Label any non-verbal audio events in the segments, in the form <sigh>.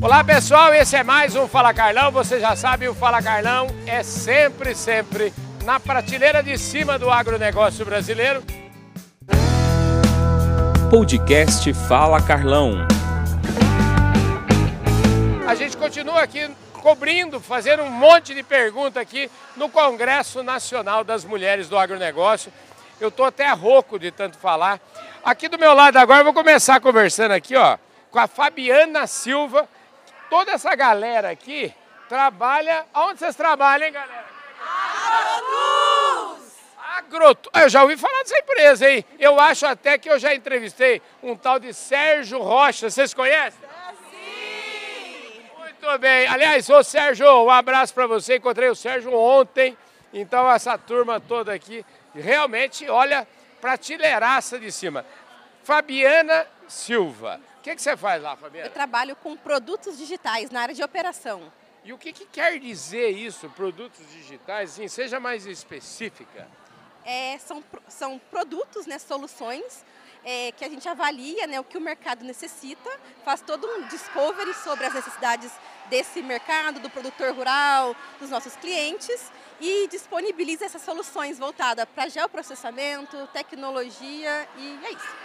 Olá pessoal, esse é mais um Fala Carlão. Você já sabe, o Fala Carlão é sempre, sempre na prateleira de cima do agronegócio brasileiro. Podcast Fala Carlão. A gente continua aqui cobrindo, fazendo um monte de pergunta aqui no Congresso Nacional das Mulheres do Agronegócio. Eu estou até rouco de tanto falar. Aqui do meu lado agora, eu vou começar conversando aqui, ó, com a Fabiana Silva. Toda essa galera aqui trabalha... Onde vocês trabalham, hein, galera? Agrotus! Agrotus. Eu já ouvi falar dessa empresa, hein? Eu acho até que eu já entrevistei um tal de Sérgio Rocha. Vocês conhecem? Sim! Muito bem. Aliás, ô Sérgio, um abraço para você. Encontrei o Sérgio ontem. Então, essa turma toda aqui, realmente, olha, prateleiraça de cima. Fabiana Silva. O que, que você faz lá, Fabiana? Eu trabalho com produtos digitais na área de operação. E o que, que quer dizer isso, produtos digitais? Sim, seja mais específica. É, são, são produtos, né, soluções é, que a gente avalia né, o que o mercado necessita, faz todo um discovery sobre as necessidades desse mercado, do produtor rural, dos nossos clientes e disponibiliza essas soluções voltadas para geoprocessamento, tecnologia e é isso.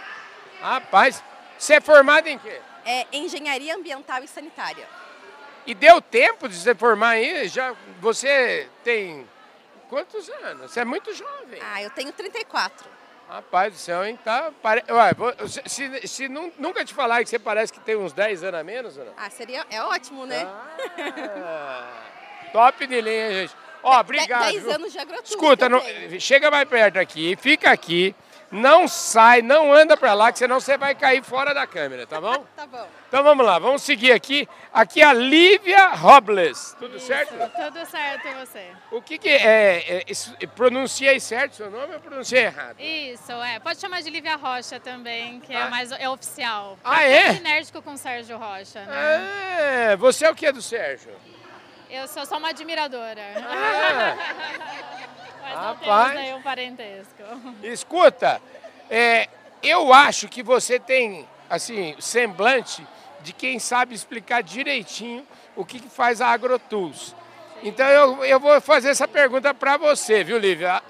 Rapaz, você é formado em quê? É engenharia ambiental e sanitária. E deu tempo de se formar aí? Já, você tem quantos anos? Você é muito jovem. Ah, eu tenho 34. Rapaz do céu, hein? Tá, pare... Ué, se, se nunca te falar que você parece que tem uns 10 anos a menos, ou não? Ah, seria, é ótimo, né? Ah, top de linha, gente. Ó, obrigado. 10 anos de agroturismo. Escuta, não, chega mais perto aqui, fica aqui. Não sai, não anda para lá, que senão você vai cair fora da câmera, tá bom? <laughs> tá bom. Então vamos lá, vamos seguir aqui. Aqui a Lívia Robles. Tudo Isso, certo? Tudo certo você? O que que é, é pronunciei certo seu nome ou pronunciei errado? Isso, é. Pode chamar de Lívia Rocha também, que Ah. é mais é oficial. Ah, é? enérgico com Sérgio Rocha, né? É, você é o que do Sérgio? Eu sou só uma admiradora. Ah. <laughs> Mas não Rapaz. temos nenhum parentesco. <laughs> Escuta, é, eu acho que você tem, assim, semblante de quem sabe explicar direitinho o que, que faz a AgroTools. Então eu, eu vou fazer essa pergunta para você, viu, Lívia?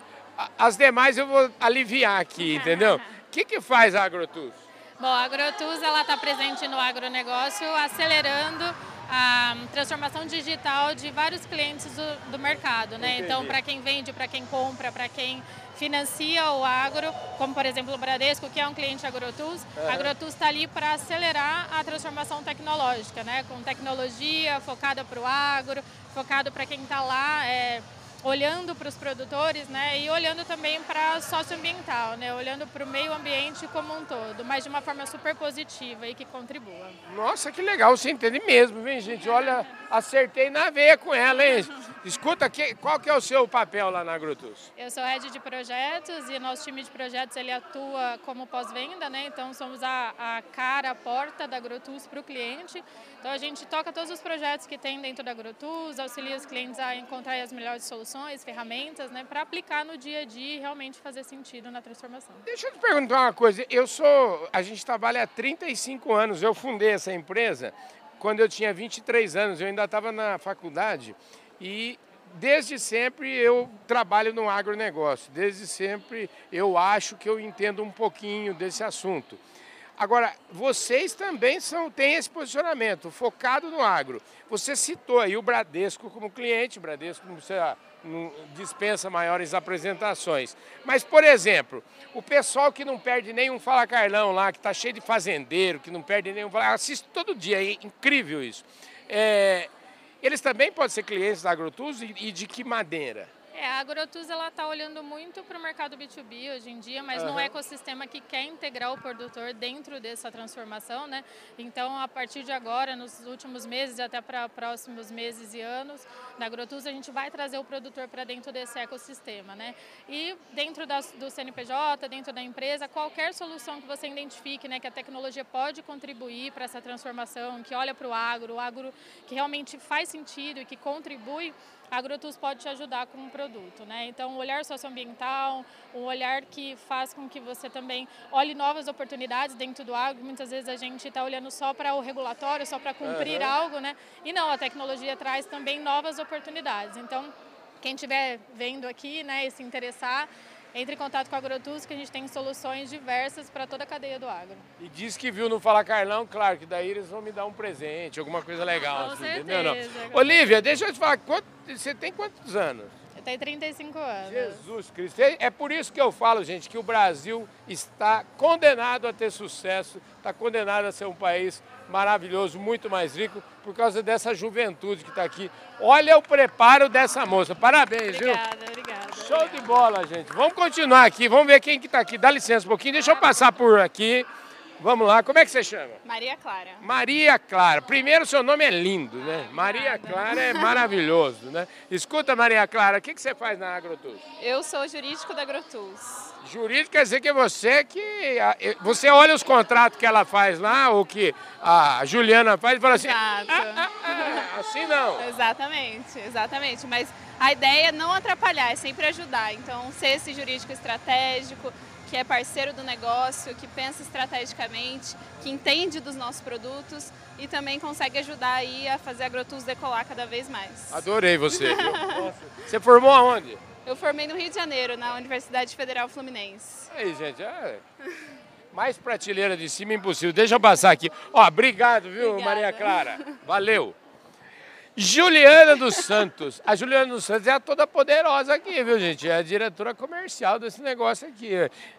As demais eu vou aliviar aqui, <laughs> entendeu? O que, que faz a AgroTools? Bom, a AgroTools está presente no agronegócio, acelerando a transformação digital de vários clientes do, do mercado, né? Entendi. Então, para quem vende, para quem compra, para quem financia o agro, como por exemplo o Bradesco, que é um cliente AgroTools, a AgroTools está ali para acelerar a transformação tecnológica, né? Com tecnologia focada para o agro, focado para quem está lá. é, olhando para os produtores, né, e olhando também para socioambiental, né, olhando para o meio ambiente como um todo, mas de uma forma super positiva e que contribua. Nossa, que legal, você entende mesmo, hein, gente? Olha, acertei na veia com ela, hein? Escuta, que- qual que é o seu papel lá na AgroTools? Eu sou head de projetos e nosso time de projetos ele atua como pós-venda, né? Então somos a, a cara, a porta da AgroTools para o cliente. Então a gente toca todos os projetos que tem dentro da AgroTools, auxilia os clientes a encontrar as melhores soluções, ferramentas, né? Para aplicar no dia a dia e realmente fazer sentido na transformação. Deixa eu te perguntar uma coisa. Eu sou. A gente trabalha há 35 anos. Eu fundei essa empresa quando eu tinha 23 anos. Eu ainda estava na faculdade. E desde sempre eu trabalho no agronegócio. Desde sempre eu acho que eu entendo um pouquinho desse assunto. Agora, vocês também são, têm esse posicionamento, focado no agro. Você citou aí o Bradesco como cliente, o Bradesco precisa- não dispensa maiores apresentações. Mas, por exemplo, o pessoal que não perde nenhum Fala Carlão lá, que está cheio de fazendeiro, que não perde nenhum Fala, assiste todo dia, é incrível isso. É, eles também podem ser clientes da AgroTools e, de que maneira? É, a AgroTools ela está olhando muito para o mercado B2B hoje em dia, mas num Aham. ecossistema que quer integrar o produtor dentro dessa transformação, né? Então, a partir de agora, nos últimos meses e até para próximos meses e anos, na AgroTools a gente vai trazer o produtor para dentro desse ecossistema, né? E dentro do CNPJ, dentro da empresa, qualquer solução que você identifique, né, que a tecnologia pode contribuir para essa transformação, que olha para o agro, o agro que realmente faz sentido e que contribui, a AgroTools pode te ajudar com um produto, né? Então, um olhar socioambiental, um olhar que faz com que você também olhe novas oportunidades dentro do agro. Muitas vezes a gente está olhando só para o regulatório, só para cumprir uhum. algo, né? E não, a tecnologia traz também novas oportunidades. Então, quem estiver vendo aqui, né, e se interessar, entre em contato com a AgroTools que a gente tem soluções diversas para toda a cadeia do agro. E diz que viu no Fala Carlão, claro que daí eles vão me dar um presente, alguma coisa legal. Com assim, certeza. Não, Olivia, deixa eu te falar, quanto, você tem quantos anos? Eu tenho 35 anos. Jesus Cristo. É por isso que eu falo, gente, que o Brasil está condenado a ter sucesso, está condenado a ser um país maravilhoso, muito mais rico, por causa dessa juventude que está aqui. Olha o preparo dessa moça. Parabéns, obrigada, viu? Obrigada, Show obrigada. de bola, gente. Vamos continuar aqui, vamos ver quem que está aqui. Dá licença um pouquinho, deixa eu passar por aqui. Vamos lá, como é que você chama? Maria Clara. Maria Clara. Primeiro, seu nome é lindo, né? Maria Clara é maravilhoso, né? Escuta, Maria Clara, o que, que você faz na AgroTools? Eu sou jurídico da AgroTools. Jurídico quer dizer que você que. Você olha os contratos que ela faz lá, ou que a Juliana faz, e fala assim. Exato. Ah, ah, ah, assim não. Exatamente, exatamente. Mas a ideia é não atrapalhar, é sempre ajudar. Então, ser esse jurídico estratégico, que é parceiro do negócio, que pensa estrategicamente, que entende dos nossos produtos e também consegue ajudar aí a fazer a AgroTools decolar cada vez mais. Adorei você. <laughs> você formou aonde? Eu formei no Rio de Janeiro, na Universidade Federal Fluminense. Aí, gente, é... mais prateleira de cima impossível. Deixa eu passar aqui. Ó, obrigado, viu, Obrigada. Maria Clara? Valeu. Juliana dos Santos. A Juliana dos Santos é a toda poderosa aqui, viu, gente? É a diretora comercial desse negócio aqui.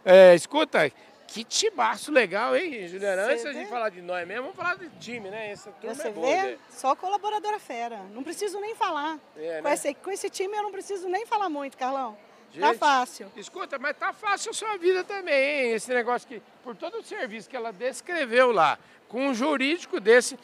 É, escuta, que timaço legal, hein, Juliana? Antes da gente falar de nós mesmo, vamos falar de time, né? Essa turma Você é boa, vê? né? Só colaboradora fera. Não preciso nem falar. É, com, né? esse, com esse time eu não preciso nem falar muito, Carlão. tá Gente, fácil. Escuta, mas tá fácil a sua vida também, hein? Esse negócio que, por todo o serviço que ela descreveu lá, com um jurídico desse,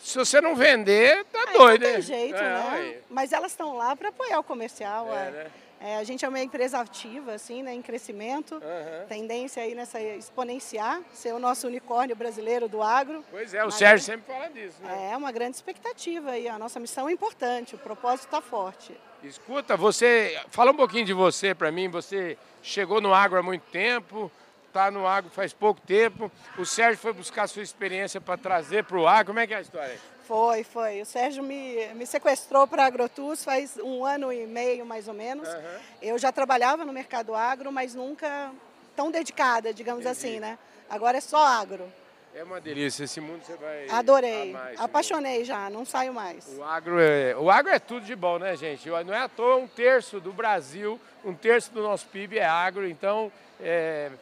se você não vender, tá Aí doido, não tem jeito, É, né? Mas elas estão lá para apoiar o comercial. É, ué. né? É, a gente é uma empresa ativa, assim, né, em crescimento. Tendência aí nessa exponenciar, ser o nosso unicórnio brasileiro do agro. Pois é, o Mas Sérgio sempre fala disso, né? É uma grande expectativa aí. A nossa missão é importante, o propósito está forte. Escuta, você, fala um pouquinho de você para mim. Você chegou no agro há muito tempo, está no agro faz pouco tempo. O Sérgio foi buscar sua experiência para trazer para o agro. Como é que é a história? Foi, foi. O Sérgio me, me sequestrou para a AgroTools faz um ano e meio, mais ou menos. Aham. Eu já trabalhava no mercado agro, mas nunca tão dedicada, digamos Entendi. assim, né? Agora é só agro. É uma delícia, esse mundo você vai Adorei. Apaixonei já, não saio mais. mundo. O agro, é, o agro é tudo de bom, né, gente? Não é à toa um terço do Brasil, um terço do nosso PIB é agro, então é,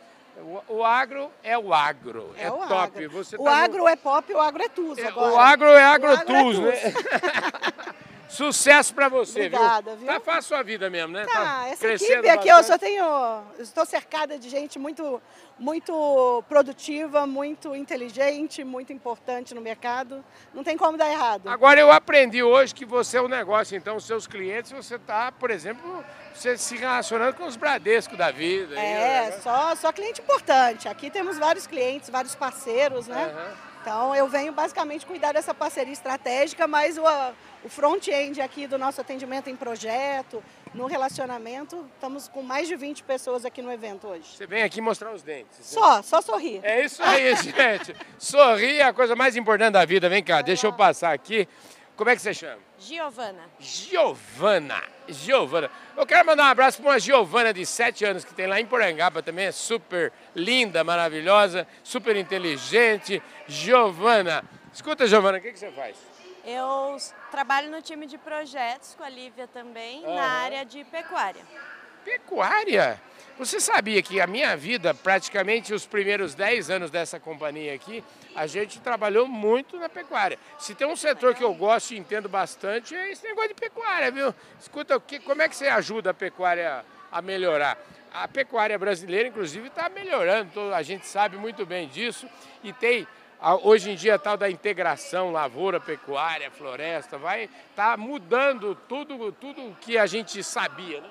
o, o agro é o agro, é, É, o top. agro. Você o tá no- agro é pop, o agro é tudo É, agora. o agro é agro é né? <laughs> Sucesso pra você, Obrigada, viu? viu? Tá fácil a vida mesmo, né? Tá, essa crescendo equipe aqui eu bastante. só tenho. eu Estou cercada de gente muito, muito produtiva, muito inteligente, muito importante no mercado. Não tem como dar errado. Agora eu aprendi hoje que você é um negócio, então os seus clientes, você está, por exemplo, você se relacionando com os Bradesco da vida. aí, É, né? só, só cliente importante. Aqui temos vários clientes, vários parceiros, né? Aham. Então eu venho basicamente cuidar dessa parceria estratégica, mas o, o front-end aqui do nosso atendimento em projeto, no relacionamento, estamos com mais de 20 pessoas aqui no evento hoje. Você vem aqui mostrar os dentes. né? Só, só sorrir. É isso aí, <laughs> gente. Sorrir é a coisa mais importante da vida. Vem cá, deixa eu passar aqui. Como é que você chama? Giovana. Giovana. Giovana. Eu quero mandar um abraço para uma Giovana de 7 anos que tem lá em Porangaba também. É super linda, maravilhosa, super inteligente. Giovana. Escuta, Giovana, o que, que você faz? Eu trabalho no time de projetos com a Lívia também, Aham. na área de pecuária. Pecuária. Você sabia que a minha vida, praticamente os primeiros 10 anos dessa companhia aqui, a gente trabalhou muito na pecuária. Se tem um setor que eu gosto e entendo bastante, é esse negócio de pecuária, viu? Escuta, o que, como é que você ajuda a pecuária a melhorar? A pecuária brasileira, inclusive, está melhorando, a gente sabe muito bem disso, e tem hoje em dia tal da integração lavoura, pecuária, floresta, vai tá mudando tudo tudo que a gente sabia, né?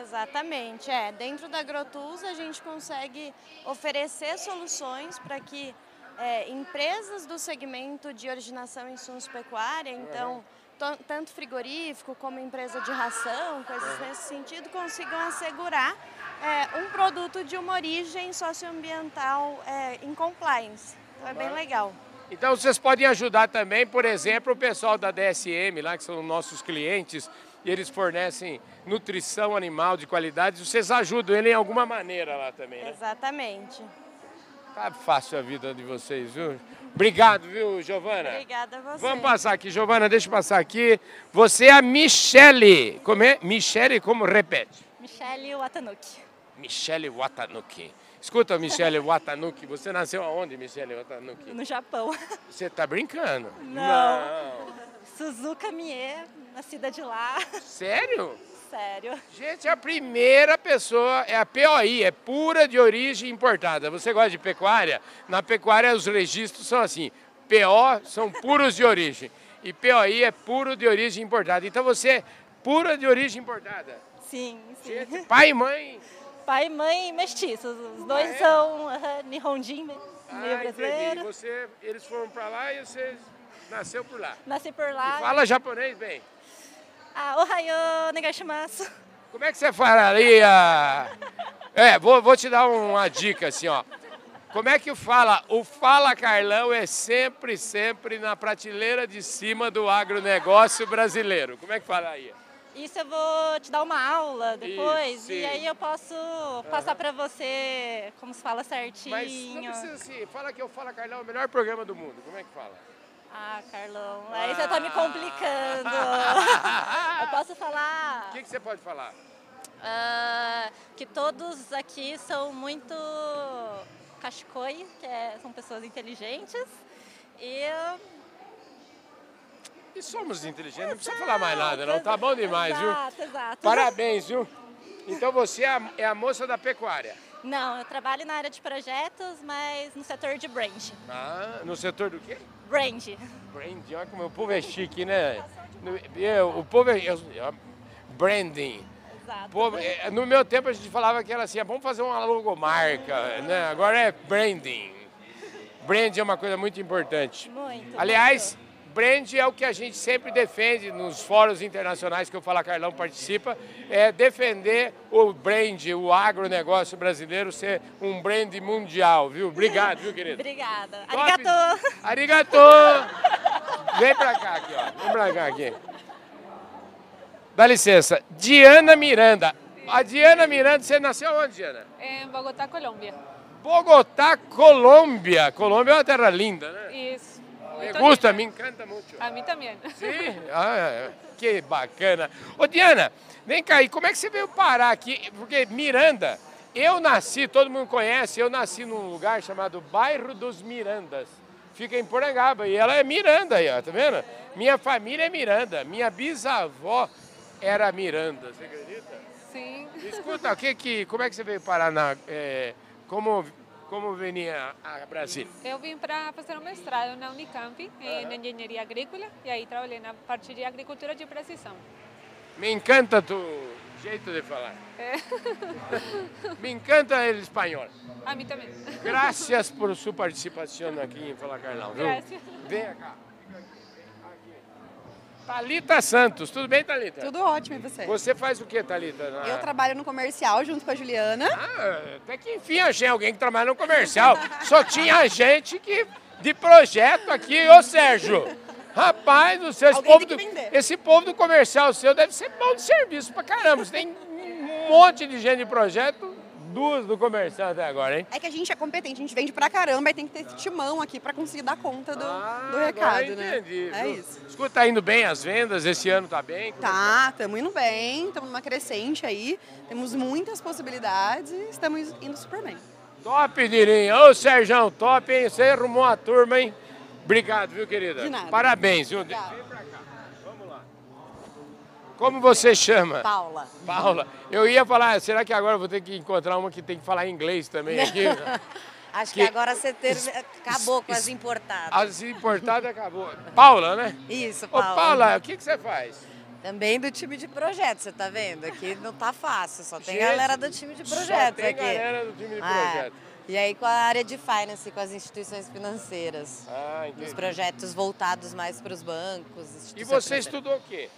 Exatamente, é. Dentro da AgroTools a gente consegue oferecer soluções para que é, empresas do segmento de originação e insumos pecuária, então to- tanto frigorífico como empresa de ração, coisas nesse sentido, consigam assegurar é, um produto de uma origem socioambiental é, em compliance. Então é bem legal. Então vocês podem ajudar também, por exemplo, o pessoal da DSM, lá que são nossos clientes, e eles fornecem nutrição animal de qualidade. Vocês ajudam ele em alguma maneira lá também, né? Exatamente. Tá fácil a vida de vocês, viu? Obrigado, viu, Giovana? Obrigada a você. Vamos passar aqui, Giovana, deixa eu passar aqui. Você é a Michele. Como é? Michele, como repete? Michele Watanuki. Michele Watanuki. Escuta, Michele <laughs> Watanuki, você nasceu aonde, Michele Watanuki? No Japão. Você tá brincando? Não. Não. Suzuka Mie, nascida de lá. Sério? Sério. Gente, a primeira pessoa é a POI, é pura de origem importada. Você gosta de pecuária? Na pecuária os registros são assim, PO são puros de origem e POI é puro de origem importada. Então você é pura de origem importada. Sim, sim. Gente, pai e mãe. Pai e mãe mestiços. Os dois Ah, é? são uh, Nihonjin, Ah, entendi. brasileiro. Você, eles foram para lá e você nasceu por lá. Nasci por lá. Fala japonês bem. Ah, ohayo, negashimasu. Como é que você falaria? É, vou, vou te dar uma dica assim, ó. Como é que fala? O Fala Carlão é sempre, sempre na prateleira de cima do agronegócio brasileiro. Como é que fala aí? Isso eu vou te dar uma aula depois. Isso, e aí eu posso passar pra você como se fala Mas não certinho. precisa assim, fala que o Fala Carlão é o melhor programa do mundo. Como é que fala? Ah, Carlão, aí você tá me complicando. <laughs> eu posso falar O que, que você pode falar? ah, que todos aqui são muito kashikoi, que é- são pessoas inteligentes. E E somos inteligentes, não precisa falar mais nada, não. Tá bom demais, viu? exato, exato. Parabéns, viu? Então você é a, é a moça da pecuária. Não, eu trabalho na área de projetos, mas no setor de brand. Ah, no setor do quê? Brand. Branding, olha como o povo é chique, né? Eu- o povo é. branding. Exato. Povo- é, no meu tempo a gente falava que era assim, é bom fazer uma logomarca, né? Agora é branding. Brand é uma coisa muito importante. Muito. Aliás, brand é o que a gente sempre defende nos fóruns internacionais que o Fala Carlão participa, é defender o brand, o agronegócio brasileiro ser um brand mundial, viu? Obrigado, viu, querido? Obrigada. Top. Arigato. Arigato! Vem pra cá aqui, ó. Vem pra cá aqui. Dá licença. Diana Miranda. A Diana Miranda, você nasceu onde, Diana? Em Bogotá, Colômbia. Bogotá, Colômbia. Colômbia é uma terra linda, né? Isso. Me Muito gusta, me encanta muito. A mim também. Sim? Ah, que bacana. Ô, Diana, vem cá aí, como é que você veio parar aqui? Porque Miranda, eu nasci, todo mundo conhece, eu nasci num lugar chamado Bairro dos Mirandas. Fica em Porangaba, e ela é Miranda aí, ó, tá vendo? Minha família é Miranda, minha bisavó era Miranda, você acredita? Sim. Escuta, que que, como é que você veio parar na... eh, como, como venia a Brasília? Eu vim para fazer um mestrado na Unicamp em engenharia agrícola e aí trabalhei na parte de agricultura de precisão. Me encanta tu jeito de falar. É. <laughs> Me encanta o espanhol. A mim também. Gracias por sua participação aqui em Fala Carlão. Viu? Gracias. Vem cá. Thalita Santos, tudo bem, Thalita? Tudo ótimo, e você? Você faz o que, Thalita? Na- Eu trabalho no comercial junto com a Juliana. Ah, até que enfim achei alguém que trabalha no comercial. <laughs> Só tinha gente que de projeto aqui, ô Sérgio. Rapaz do céu, esse povo, do, esse povo do comercial seu deve ser bom de serviço pra caramba. Você tem um monte de gente de projeto, duas do comercial até agora, hein? É que a gente é competente, a gente vende pra caramba e tem que ter esse timão aqui pra conseguir dar conta do, Ah, do recado, né? entendi, É isso. Escuta, tá indo bem as vendas, esse ano tá bem? Como Tá, estamos indo bem, estamos numa crescente aí, temos muitas possibilidades e estamos indo super bem. Top, Dirinha. Ô, Sérgio, top, hein? Você arrumou a turma, hein? Obrigado, viu, querida? De nada. Parabéns, viu? Obrigada. Vem pra cá. Como você chama? Paula. Paula. Eu ia falar, será que agora eu vou ter que encontrar uma que tem que falar inglês também aqui? <laughs> Acho que, Que- agora você teve, acabou com as importadas. As importadas acabou. Paula, né? Isso, Ô, Paula. Paula, o que, que você faz? Também do time de projeto, você tá vendo? Aqui não tá fácil, só tem Gente, galera do time de Só projetos tem aqui. galera do time de projeto. E aí com a área de finance, com as instituições financeiras. Ah, entendi. projetos voltados mais para os bancos. E você estudou o quê?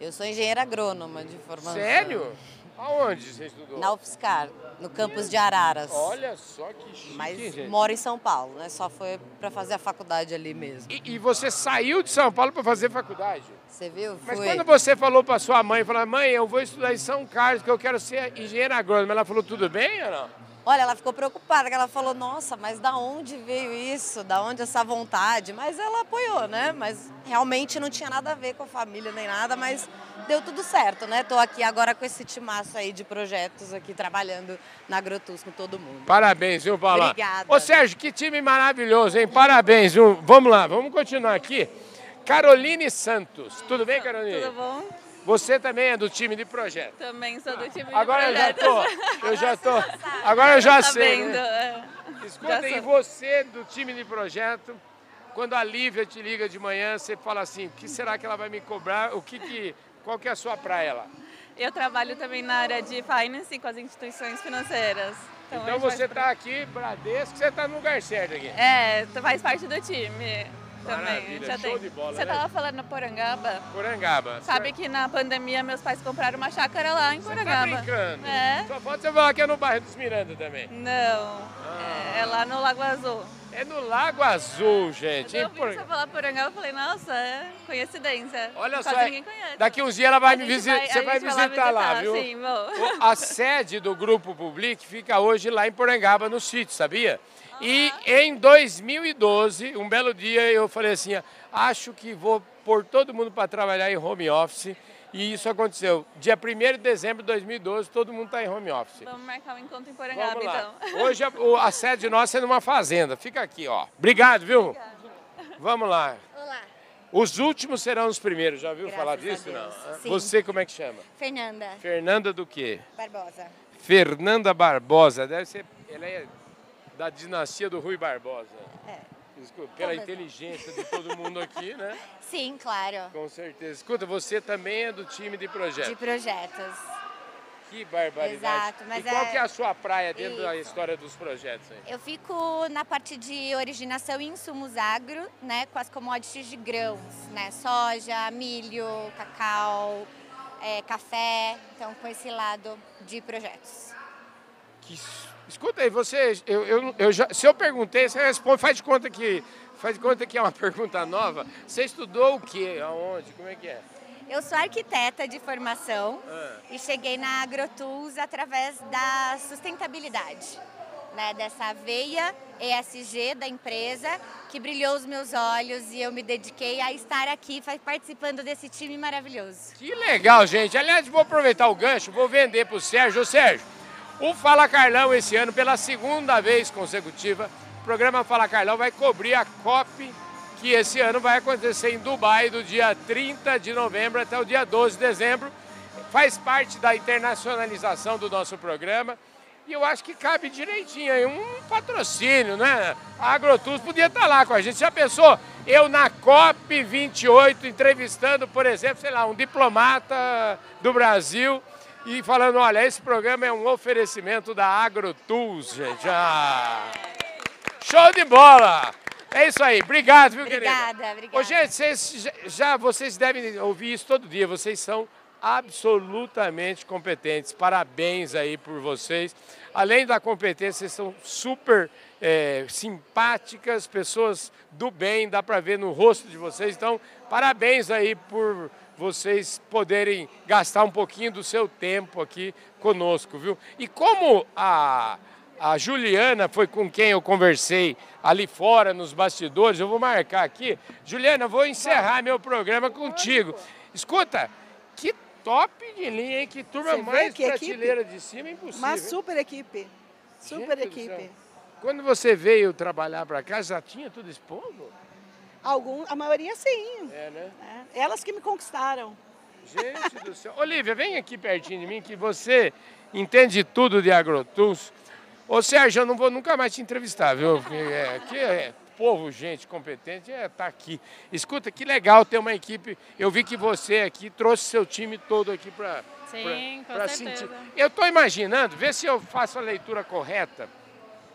Eu sou engenheira agrônoma de formação. Sério? Aonde você estudou? Na UFSCar, no campus de Araras. Olha só que chique, Mas gente. moro em São Paulo, né? Só foi para fazer a faculdade ali mesmo. E, e você saiu de São Paulo para fazer faculdade? Você viu? Mas Fui. quando você falou para sua mãe, falou, mãe, eu vou estudar em São Carlos, que eu quero ser engenheira agrônoma, ela falou, tudo bem ou não? Olha, ela ficou preocupada, que ela falou, nossa, mas da onde veio isso? Da onde essa vontade? Mas ela apoiou, né? Mas realmente não tinha nada a ver com a família nem nada, mas deu tudo certo, né? Tô aqui agora com esse timaço aí de projetos aqui, trabalhando na Agrotus com todo mundo. Parabéns, viu, Paula? Obrigada. Ô, Sérgio, que time maravilhoso, hein? Parabéns, viu? Vamos lá, vamos continuar aqui. Caroline Santos. Tudo bem, Caroline? Tudo bom? Você também é do time de projeto. Também sou do time Agora eu de já projetos. tô, eu já tô. <laughs> Agora eu já Tá sei. vendo, né? é. Já e sou. você do time de projeto, quando a Lívia te liga de manhã, você fala assim, o que será que ela vai me cobrar? O que que, qual que é a sua praia lá? Eu trabalho também na área de finance com as instituições financeiras. Então, gente você está aqui, Bradesco, você está no lugar certo aqui. É, faz parte do time também. Já show tem. de bola, Você né? tava falando Porangaba. Porangaba. Sabe que na pandemia meus pais compraram uma chácara lá em Você tá Porangaba. brincando? É. Só pode você falar que é no bairro dos Miranda também. Não, é, é lá no Lago Azul. É no Lago Azul, gente. Eu ouvi você falar Porangaba, eu falei, nossa, é coincidência. Olha Quase só, ninguém conhece. daqui uns dias ela vai A me visitar, você vai vai visitar lá, visitar, viu? sim. O- A sede do Grupo Public fica hoje lá em Porangaba, no sítio, sabia? E em 2012, um belo dia, eu falei assim, acho que vou pôr todo mundo para trabalhar em home office. E isso aconteceu. Dia 1 de dezembro de 2012, todo mundo está em home office. Vamos marcar um encontro em Porangaba, Vamos lá. então. <laughs> Hoje a, a sede nossa é numa fazenda. Fica aqui, ó. Obrigado, viu? Vamos lá. Olá, Os últimos serão os primeiros. Já ouviu Graças falar disso? Não. Sim. Você como é que chama? Fernanda Fernanda do quê? Barbosa. Fernanda Barbosa. Deve ser. Ela é da dinastia do Rui Barbosa. É. Desculpa, pela Todas. inteligência de todo mundo aqui, né? <laughs> Sim, claro. Com certeza. Escuta, você também é do time de projeto. De projetos. Que barbaridade. Exato, mas e qual é- que é a sua praia dentro da Isso. história dos projetos aí? Eu fico na parte de originação e insumos agro, né, com as commodities de grãos, né, soja, milho, cacau, é, café, então com esse lado de projetos. Que Escuta aí, você, eu, eu, eu já, se eu perguntei, você responde, faz de conta que faz de conta que é uma <laughs> pergunta nova. Você estudou o quê? Aonde? Como é que é? Eu sou arquiteta de formação Ah. e cheguei na AgroTools através da sustentabilidade, né, dessa veia ESG da empresa que brilhou os meus olhos e eu me dediquei a estar aqui participando desse time maravilhoso. Que legal, gente. Aliás, vou aproveitar o gancho, vou vender para o Sérgio. Ô, Sérgio, o Fala Carlão esse ano, pela segunda vez consecutiva, o programa Fala Carlão vai cobrir a COP, que esse ano vai acontecer em Dubai, do dia 30 de novembro até o dia 12 de dezembro. Faz parte da internacionalização do nosso programa. E eu acho que cabe direitinho aí um patrocínio, né? A AgroTools podia estar lá com a gente. Já pensou? Eu na COP28 entrevistando, por exemplo, sei lá, um diplomata do Brasil e falando, olha, esse programa é um oferecimento da AgroTools, gente. Ah, show de bola! É isso aí. Obrigado, viu, querida? Obrigada, obrigada. Ô, gente, vocês já- vocês devem ouvir isso todo dia. Vocês são absolutamente competentes. Parabéns aí por vocês. Além da competência, vocês são super é, simpáticas, pessoas do bem, dá para ver no rosto de vocês. Então, parabéns aí por vocês poderem gastar um pouquinho do seu tempo aqui conosco, viu? E como a a Juliana foi com quem eu conversei ali fora, nos bastidores. Eu vou marcar aqui. Juliana, vou encerrar meu programa contigo. Escuta, que top de linha, hein? Que turma mais que prateleira de cima, impossível. Uma super equipe. Super Gente equipe. Quando você veio trabalhar para cá, já tinha tudo expondo? Algum, a maioria sim. É, né? É, Elas que me conquistaram. Gente do céu. Olivia, vem aqui pertinho de mim que você entende tudo de AgroTools. Ô Sérgio, eu não vou nunca mais te entrevistar, viu? Porque é, aqui é povo, gente competente, é tá aqui. Escuta, que legal ter uma equipe. Eu vi que você aqui trouxe seu time todo aqui para Sim, com pra certeza. sentir. Eu estou imaginando, vê se eu faço a leitura correta.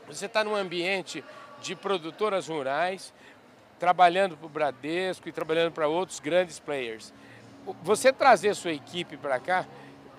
você está num ambiente de produtoras rurais, trabalhando para o Bradesco e trabalhando para outros grandes players. Você trazer sua equipe para cá,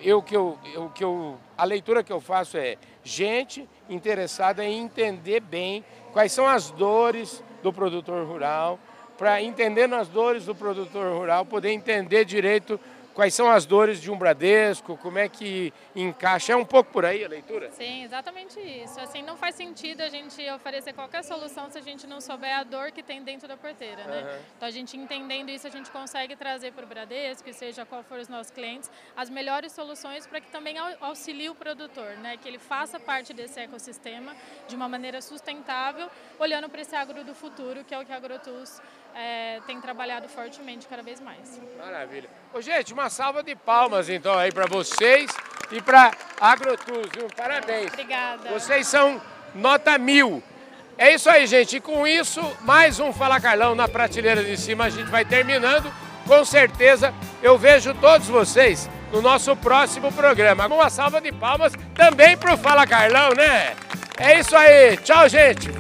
eu que eu, eu, que eu, a leitura que eu faço é gente interessada em entender bem quais são as dores do produtor rural, para entendendo as dores do produtor rural, poder entender direito quais são as dores de um Bradesco, como é que encaixa. É um pouco por aí a leitura? Sim, exatamente isso. Assim, não faz sentido a gente oferecer qualquer solução se a gente não souber a dor que tem dentro da porteira, né? Uhum. Então, a gente entendendo isso, a gente consegue trazer para o Bradesco, e seja qual for os nossos clientes, as melhores soluções para que também auxilie o produtor, né? Que ele faça parte desse ecossistema de uma maneira sustentável, olhando para esse agro do futuro, que é o que a AgroTools é, tem trabalhado fortemente cada vez mais. Maravilha. Ô, gente, uma salva de palmas então aí para vocês e para AgroTools, viu? Parabéns. Obrigada. Vocês são nota mil. É isso aí, gente. E com isso, mais um Fala Carlão na prateleira de cima. A gente vai terminando. Com certeza, eu vejo todos vocês no nosso próximo programa. Uma salva de palmas também para o Fala Carlão, né? É isso aí. Tchau, gente.